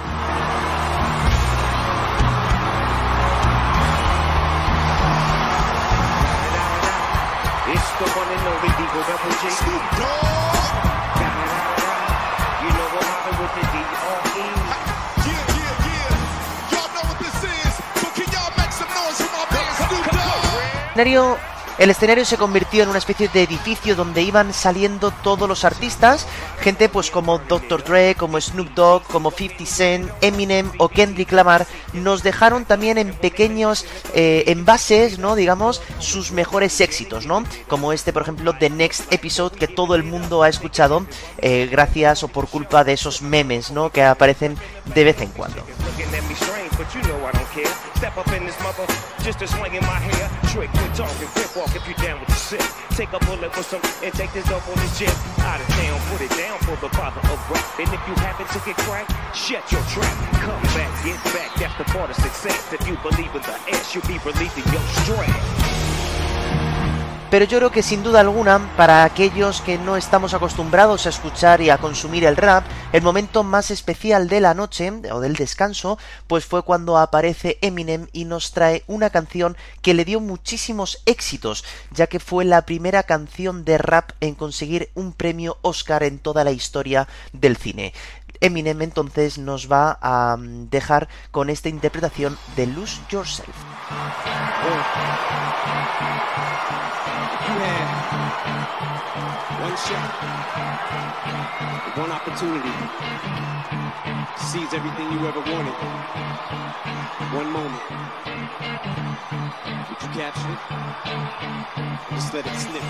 Speaker 1: Escenario el escenario se convirtió en una especie de edificio donde iban saliendo todos los artistas, gente pues como Dr. Dre, como Snoop Dogg, como 50 Cent, Eminem o Kendrick Lamar, nos dejaron también en pequeños eh, envases, ¿no? Digamos, sus mejores éxitos, ¿no? Como este, por ejemplo, The Next Episode, que todo el mundo ha escuchado eh, gracias o por culpa de esos memes, ¿no? Que aparecen de vez en cuando.
Speaker 5: Walk if you down with the sick. Take a bullet with some and take this dope on the jet. Out of town, put it down for the father of rap. And if you happen to get cracked, shut your trap. Come back, get back, that's the part of success. If you believe in the ass, you'll be relieving your stress.
Speaker 1: Pero yo creo que sin duda alguna, para aquellos que no estamos acostumbrados a escuchar y a consumir el rap, el momento más especial de la noche o del descanso, pues fue cuando aparece Eminem y nos trae una canción que le dio muchísimos éxitos, ya que fue la primera canción de rap en conseguir un premio Oscar en toda la historia del cine. Eminem entonces nos va a mm, dejar con esta interpretación de Lose Yourself.
Speaker 6: You had one shot, one opportunity to seize everything you ever wanted. One moment. Did you capture it? Just let it slip.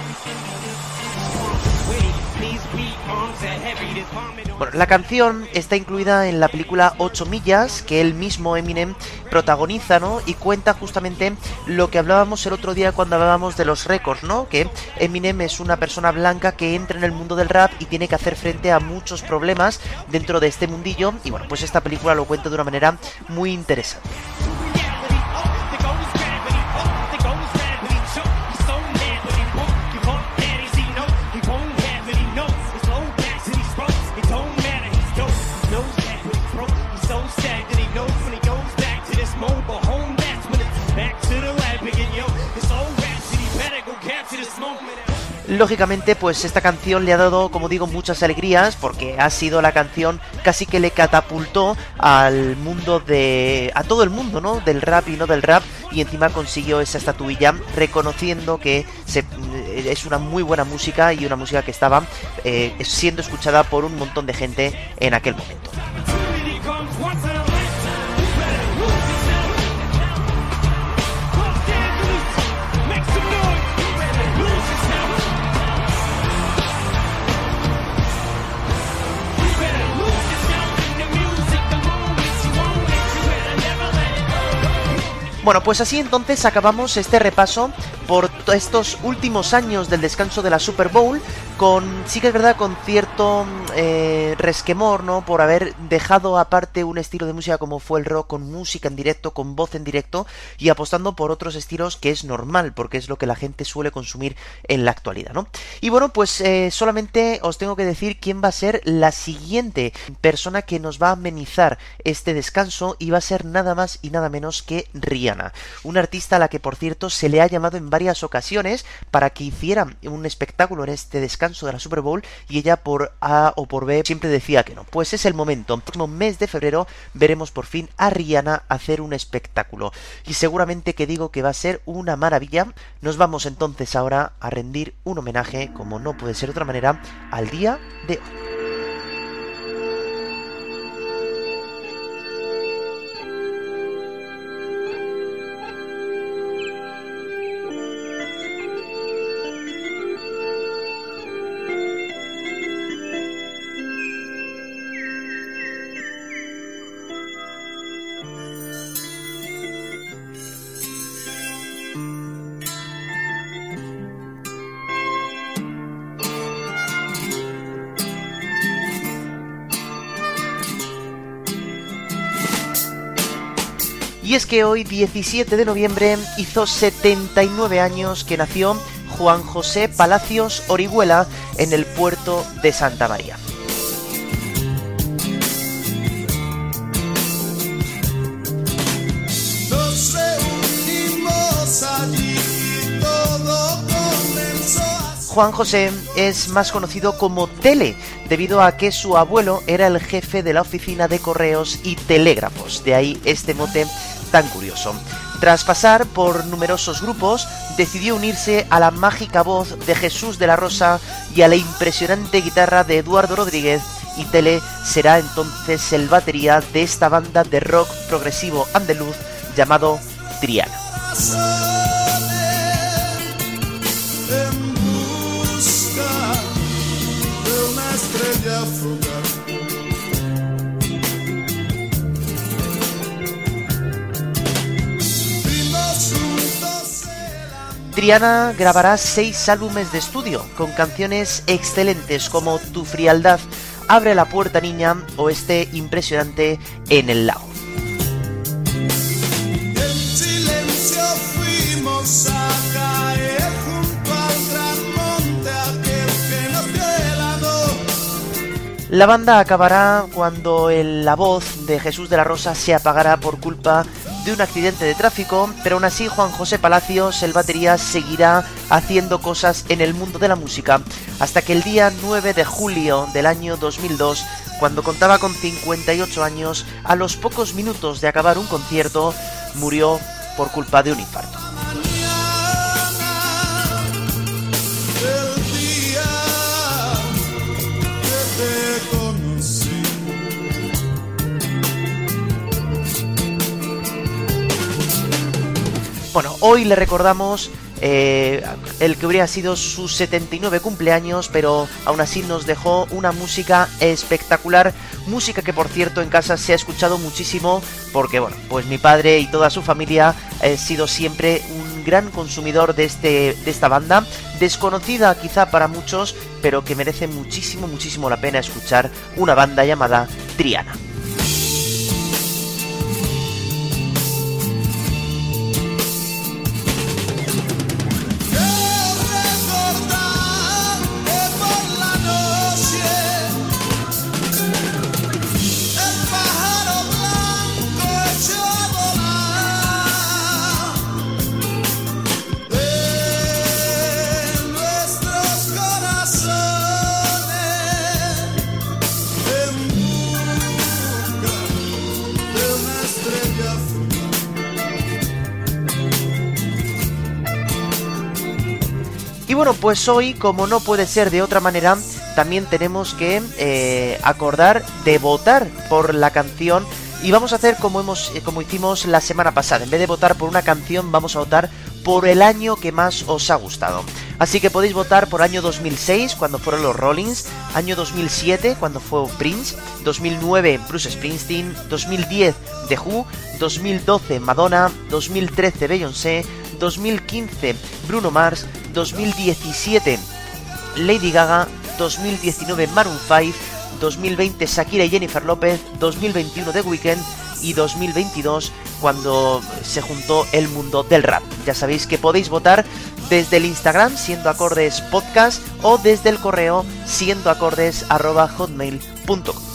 Speaker 1: Bueno, la canción está incluida en la película 8 millas que el mismo Eminem protagoniza, ¿no? Y cuenta justamente lo que hablábamos el otro día cuando hablábamos de los récords, ¿no? Que Eminem es una persona blanca que entra en el mundo del rap y tiene que hacer frente a muchos problemas dentro de este mundillo y bueno, pues esta película lo cuenta de una manera muy interesante. Lógicamente, pues esta canción le ha dado, como digo, muchas alegrías porque ha sido la canción casi que le catapultó al mundo de... a todo el mundo, ¿no? Del rap y no del rap y encima consiguió esa estatuilla reconociendo que se, es una muy buena música y una música que estaba eh, siendo escuchada por un montón de gente en aquel momento. Bueno, pues así entonces acabamos este repaso por estos últimos años del descanso de la Super Bowl, con, sí que es verdad, con cierto eh, resquemor, ¿no? Por haber dejado aparte un estilo de música como fue el rock, con música en directo, con voz en directo, y apostando por otros estilos que es normal, porque es lo que la gente suele consumir en la actualidad, ¿no? Y bueno, pues eh, solamente os tengo que decir quién va a ser la siguiente persona que nos va a amenizar este descanso, y va a ser nada más y nada menos que Rihanna. Una artista a la que por cierto se le ha llamado en varias ocasiones para que hiciera un espectáculo en este descanso de la Super Bowl y ella por A o por B siempre decía que no. Pues es el momento. El próximo mes de febrero veremos por fin a Rihanna hacer un espectáculo. Y seguramente que digo que va a ser una maravilla. Nos vamos entonces ahora a rendir un homenaje, como no puede ser de otra manera, al día de hoy. Y es que hoy, 17 de noviembre, hizo 79 años que nació Juan José Palacios Orihuela en el puerto de Santa María.
Speaker 2: Nos reunimos allí y todo comenzó así.
Speaker 1: Juan José es más conocido como Tele, debido a que su abuelo era el jefe de la oficina de correos y telégrafos, de ahí este mote tan curioso. Tras pasar por numerosos grupos, decidió unirse a la mágica voz de Jesús de la Rosa y a la impresionante guitarra de Eduardo Rodríguez, y Tele será entonces el batería de esta banda de rock progresivo andaluz llamado Triana. Triana grabará seis álbumes de estudio con canciones excelentes como Tu frialdad, Abre la puerta niña o este impresionante En el lago.
Speaker 2: En silencio fuimos a caer junto al gran monte aquel que nos dio helado.
Speaker 1: La banda acabará cuando el- la voz de Jesús de la Rosa se apagará por culpa de un accidente de tráfico, pero aún así Juan José Palacios, el batería, seguirá haciendo cosas en el mundo de la música hasta que el día 9 de julio del año 2002, cuando contaba con 58 años, a los pocos minutos de acabar un concierto, murió por culpa de un infarto. Bueno, hoy le recordamos eh, el que hubiera sido su 79 cumpleaños, pero aún así nos dejó una música espectacular, música que por cierto en casa se ha escuchado muchísimo, porque bueno, pues mi padre y toda su familia ha sido siempre un gran consumidor de, este, de esta banda, desconocida quizá para muchos, pero que merece muchísimo, muchísimo la pena escuchar una banda llamada Triana. Pues hoy, como no puede ser de otra manera, también tenemos que eh, acordar de votar por la canción. Y vamos a hacer como hemos, eh, como hicimos la semana pasada. En vez de votar por una canción, vamos a votar por el año que más os ha gustado. Así que podéis votar por año 2006, cuando fueron los Rollins, año 2007, cuando fue Prince, 2009 Bruce Springsteen, 2010 The Who, 2012 Madonna, 2013 Beyoncé, 2015 Bruno Mars, 2017 Lady Gaga, 2019 Maroon 5, 2020 Shakira y Jennifer López, 2021 The Weeknd y 2022 cuando se juntó el mundo del rap. Ya sabéis que podéis votar desde el Instagram siendo acordes podcast o desde el correo siendo acordes hotmail.com.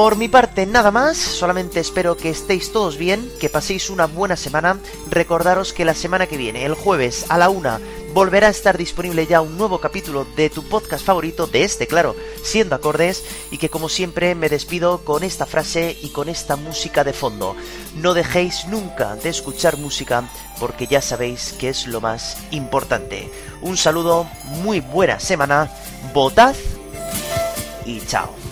Speaker 1: Por mi parte nada más, solamente espero que estéis todos bien, que paséis una buena semana. Recordaros que la semana que viene, el jueves a la una, volverá a estar disponible ya un nuevo capítulo de tu podcast favorito, de este claro, siendo acordes, y que como siempre me despido con esta frase y con esta música de fondo. No dejéis nunca de escuchar música porque ya sabéis que es lo más importante. Un saludo, muy buena semana, votad y chao.